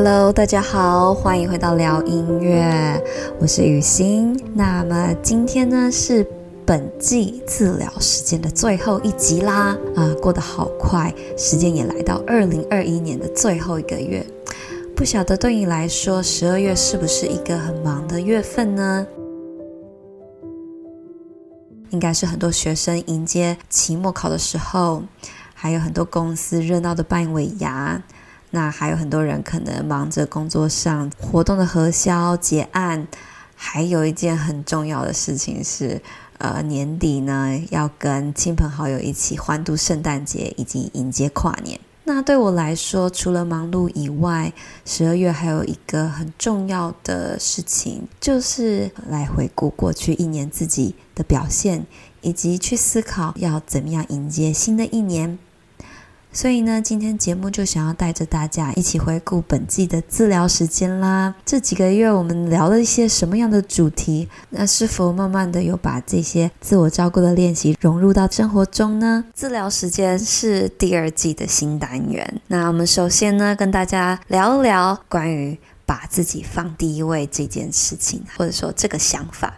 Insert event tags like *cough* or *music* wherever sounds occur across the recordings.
Hello，大家好，欢迎回到聊音乐，我是雨欣。那么今天呢是本季治疗时间的最后一集啦，啊，过得好快，时间也来到二零二一年的最后一个月。不晓得对你来说，十二月是不是一个很忙的月份呢？应该是很多学生迎接期末考的时候，还有很多公司热闹的办尾牙。那还有很多人可能忙着工作上活动的核销结案，还有一件很重要的事情是，呃，年底呢要跟亲朋好友一起欢度圣诞节以及迎接跨年。那对我来说，除了忙碌以外，十二月还有一个很重要的事情，就是来回顾过去一年自己的表现，以及去思考要怎么样迎接新的一年。所以呢，今天节目就想要带着大家一起回顾本季的治疗时间啦。这几个月我们聊了一些什么样的主题？那是否慢慢的有把这些自我照顾的练习融入到生活中呢？治疗时间是第二季的新单元。那我们首先呢，跟大家聊一聊关于把自己放第一位这件事情，或者说这个想法。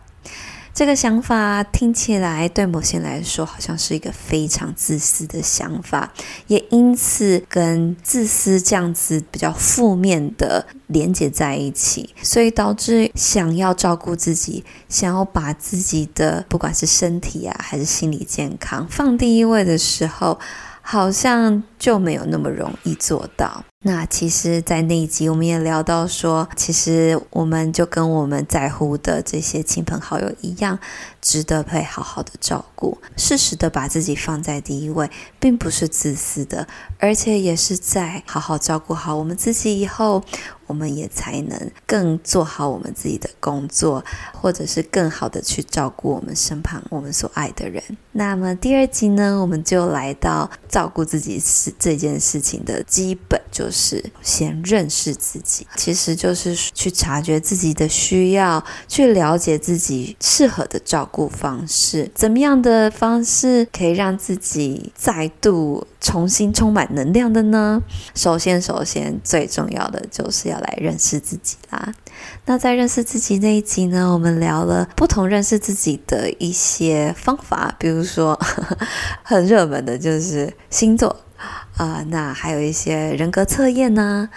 这个想法听起来对某些人来说好像是一个非常自私的想法，也因此跟自私这样子比较负面的连接在一起，所以导致想要照顾自己，想要把自己的不管是身体啊还是心理健康放第一位的时候，好像就没有那么容易做到。那其实，在那一集我们也聊到说，其实我们就跟我们在乎的这些亲朋好友一样，值得被好好的照顾。适时的把自己放在第一位，并不是自私的，而且也是在好好照顾好我们自己以后，我们也才能更做好我们自己的工作，或者是更好的去照顾我们身旁我们所爱的人。那么第二集呢，我们就来到照顾自己是这件事情的基本，就是先认识自己，其实就是去察觉自己的需要，去了解自己适合的照顾方式，怎么样的方式可以让自己再度重新充满能量的呢？首先，首先最重要的就是要来认识自己啦。那在认识自己那一集呢，我们聊了不同认识自己的一些方法，比如说 *laughs* 很热门的就是星座啊、那还有一些人格测验呐。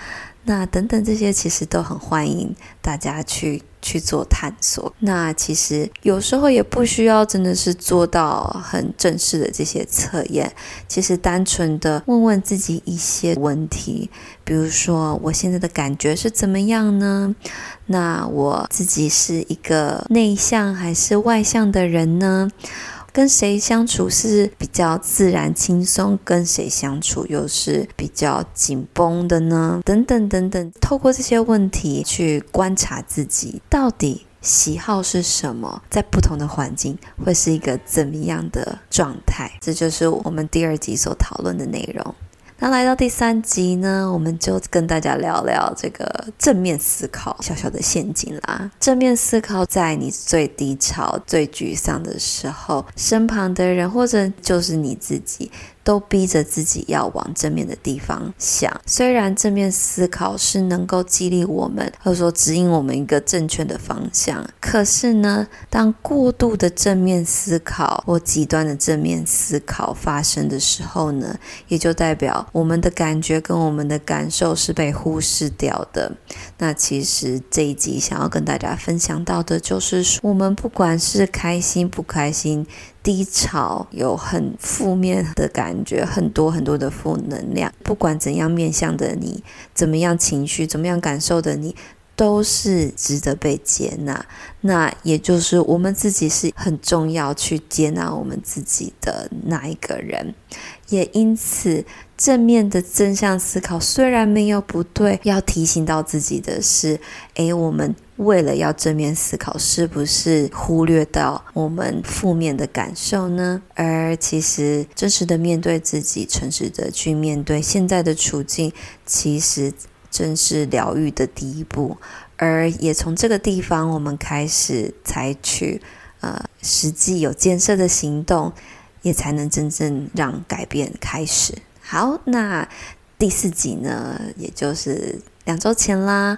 那等等这些其实都很欢迎大家去去做探索。那其实有时候也不需要真的是做到很正式的这些测验，其实单纯的问问自己一些问题，比如说我现在的感觉是怎么样呢？那我自己是一个内向还是外向的人呢？跟谁相处是比较自然轻松，跟谁相处又是比较紧绷的呢？等等等等，透过这些问题去观察自己到底喜好是什么，在不同的环境会是一个怎么样的状态？这就是我们第二集所讨论的内容。那来到第三集呢，我们就跟大家聊聊这个正面思考小小的陷阱啦。正面思考，在你最低潮、最沮丧的时候，身旁的人或者就是你自己。都逼着自己要往正面的地方想。虽然正面思考是能够激励我们，或者说指引我们一个正确的方向，可是呢，当过度的正面思考或极端的正面思考发生的时候呢，也就代表我们的感觉跟我们的感受是被忽视掉的。那其实这一集想要跟大家分享到的就是，我们不管是开心不开心。低潮有很负面的感觉，很多很多的负能量。不管怎样面向的你，怎么样情绪，怎么样感受的你，都是值得被接纳。那也就是我们自己是很重要去接纳我们自己的那一个人。也因此，正面的正向思考虽然没有不对，要提醒到自己的是，诶，我们。为了要正面思考，是不是忽略到我们负面的感受呢？而其实真实的面对自己，诚实的去面对现在的处境，其实正是疗愈的第一步。而也从这个地方，我们开始采取呃实际有建设的行动，也才能真正让改变开始。好，那。第四集呢，也就是两周前啦，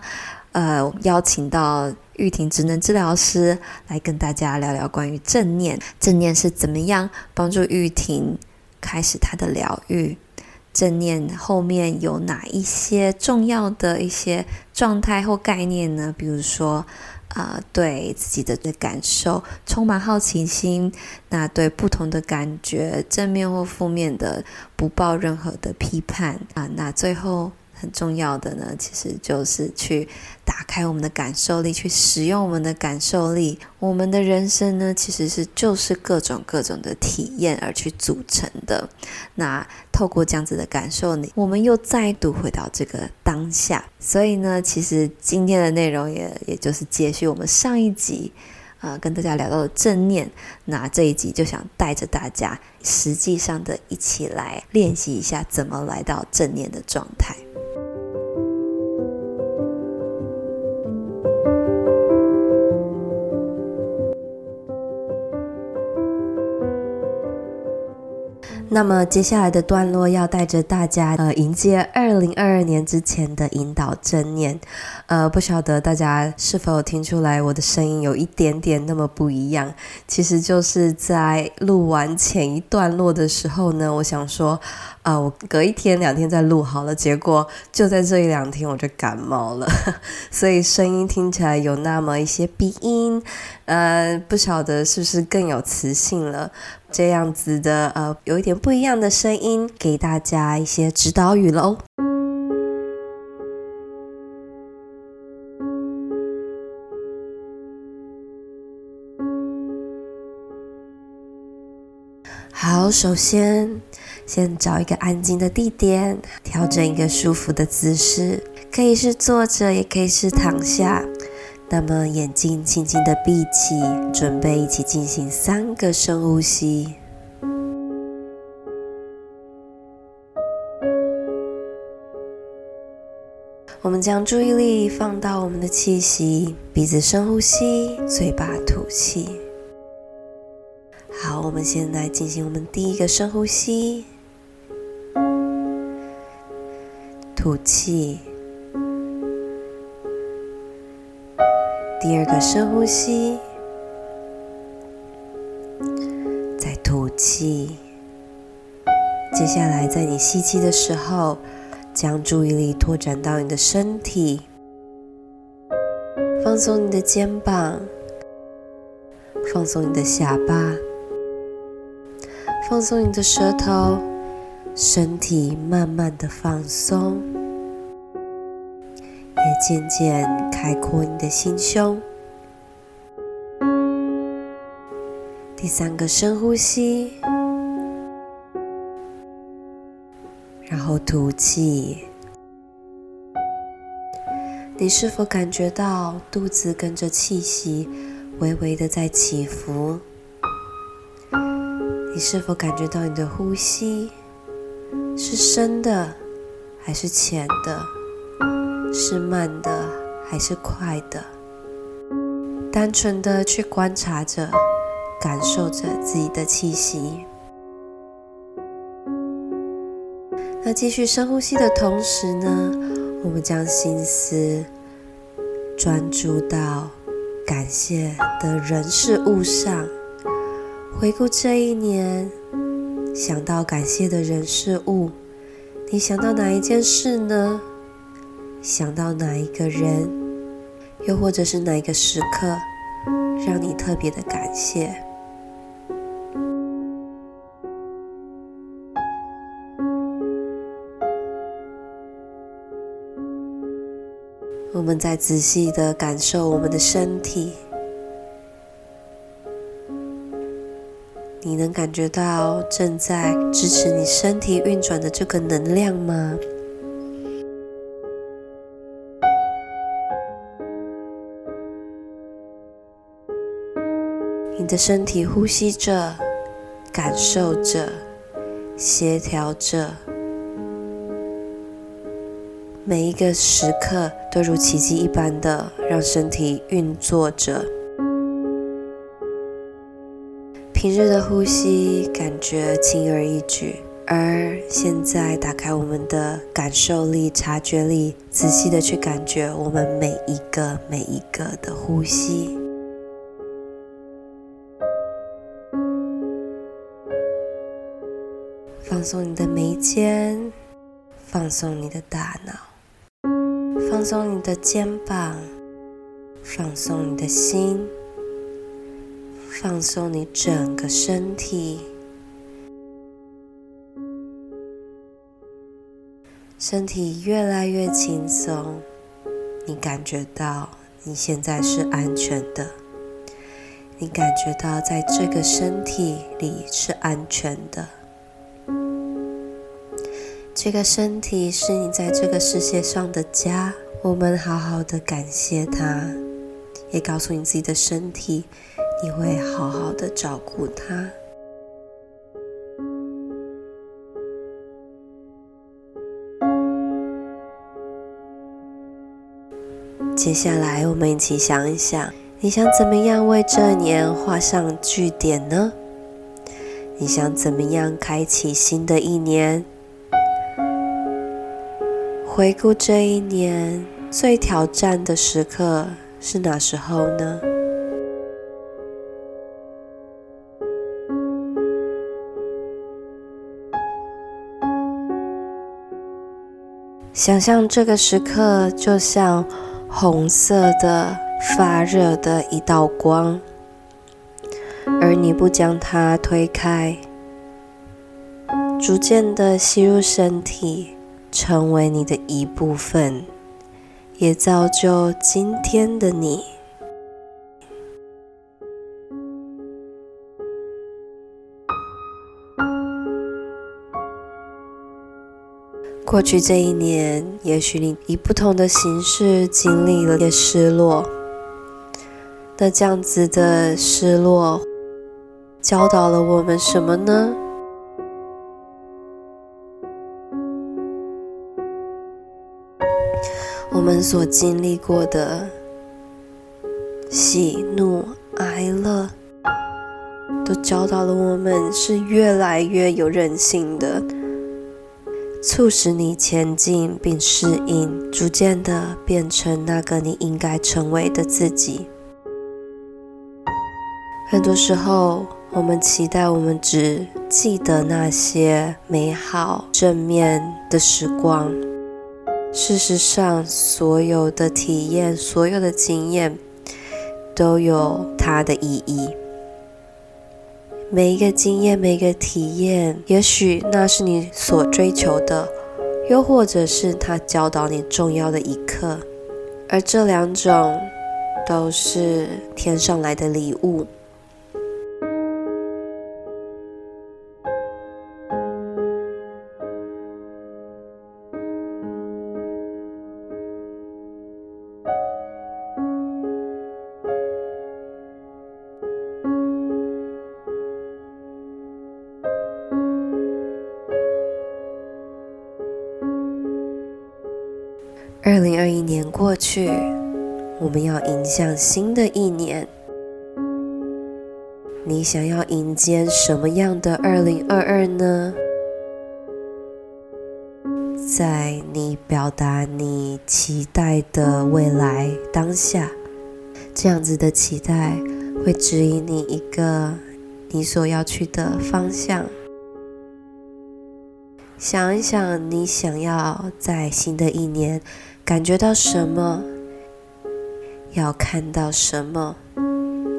呃，邀请到玉婷职能治疗师来跟大家聊聊关于正念，正念是怎么样帮助玉婷开始她的疗愈。正念后面有哪一些重要的一些状态或概念呢？比如说，啊、呃，对自己的感受充满好奇心，那对不同的感觉，正面或负面的，不抱任何的批判啊，那最后。很重要的呢，其实就是去打开我们的感受力，去使用我们的感受力。我们的人生呢，其实是就是各种各种的体验而去组成的。那透过这样子的感受力，我们又再度回到这个当下。所以呢，其实今天的内容也也就是接续我们上一集，呃，跟大家聊到的正念。那这一集就想带着大家，实际上的一起来练习一下，怎么来到正念的状态。那么接下来的段落要带着大家呃迎接二零二二年之前的引导正念，呃不晓得大家是否有听出来我的声音有一点点那么不一样，其实就是在录完前一段落的时候呢，我想说啊、我隔一天两天再录好了，结果就在这一两天我就感冒了，*laughs* 所以声音听起来有那么一些鼻音，呃不晓得是不是更有磁性了。这样子的呃，有一点不一样的声音，给大家一些指导语喽。好，首先先找一个安静的地点，调整一个舒服的姿势，可以是坐着，也可以是躺下。那么眼睛轻轻的闭起，准备一起进行三个深呼吸。我们将注意力放到我们的气息，鼻子深呼吸，嘴巴吐气。好，我们现在进行我们第一个深呼吸，吐气。第二个深呼吸，再吐气。接下来，在你吸气的时候，将注意力拓展到你的身体，放松你的肩膀，放松你的下巴，放松你的舌头，身体慢慢的放松。也渐渐开阔你的心胸。第三个深呼吸，然后吐气。你是否感觉到肚子跟着气息微微的在起伏？你是否感觉到你的呼吸是深的还是浅的？是慢的还是快的？单纯的去观察着，感受着自己的气息。那继续深呼吸的同时呢，我们将心思专注到感谢的人事物上。回顾这一年，想到感谢的人事物，你想到哪一件事呢？想到哪一个人，又或者是哪一个时刻，让你特别的感谢？我们再仔细的感受我们的身体，你能感觉到正在支持你身体运转的这个能量吗？你的身体呼吸着，感受着，协调着，每一个时刻都如奇迹一般的让身体运作着。平日的呼吸感觉轻而易举，而现在，打开我们的感受力、察觉力，仔细的去感觉我们每一个、每一个的呼吸。松你的眉间，放松你的大脑，放松你的肩膀，放松你的心，放松你整个身体。身体越来越轻松，你感觉到你现在是安全的，你感觉到在这个身体里是安全的。这个身体是你在这个世界上的家，我们好好的感谢它，也告诉你自己的身体，你会好好的照顾它。接下来，我们一起想一想，你想怎么样为这年画上句点呢？你想怎么样开启新的一年？回顾这一年最挑战的时刻是哪时候呢？想象这个时刻就像……红色的发热的一道光，而你不将它推开，逐渐的吸入身体，成为你的一部分，也造就今天的你。过去这一年，也许你以不同的形式经历了些失落。那这样子的失落，教导了我们什么呢？我们所经历过的喜怒哀乐，都教导了我们是越来越有韧性的。促使你前进并适应，逐渐的变成那个你应该成为的自己。很多时候，我们期待我们只记得那些美好正面的时光。事实上，所有的体验、所有的经验，都有它的意义。每一个经验，每一个体验，也许那是你所追求的，又或者是它教导你重要的一课，而这两种都是天上来的礼物。过去，我们要迎向新的一年。你想要迎接什么样的二零二二呢？在你表达你期待的未来当下，这样子的期待会指引你一个你所要去的方向。想一想，你想要在新的一年。感觉到什么？要看到什么？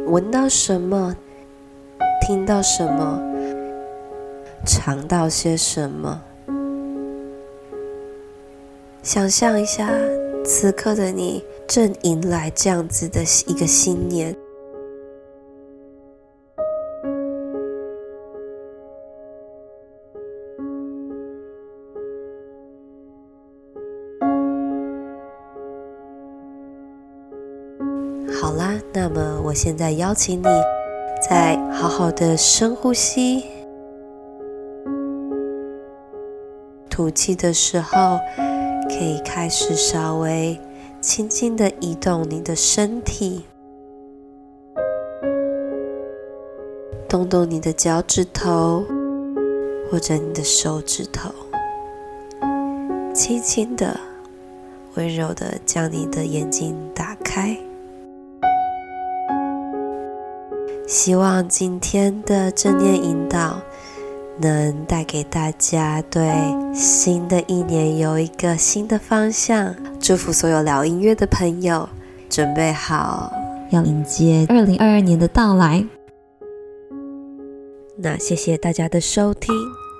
闻到什么？听到什么？尝到些什么？想象一下，此刻的你正迎来这样子的一个新年。现在邀请你，再好好的深呼吸，吐气的时候，可以开始稍微轻轻的移动你的身体，动动你的脚趾头，或者你的手指头，轻轻的、温柔的将你的眼睛打开。希望今天的正念引导能带给大家对新的一年有一个新的方向。祝福所有聊音乐的朋友，准备好要迎接二零二二年的到来。那谢谢大家的收听，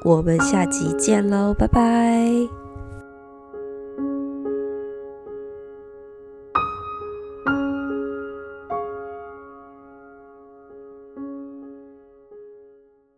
我们下集见喽，拜拜。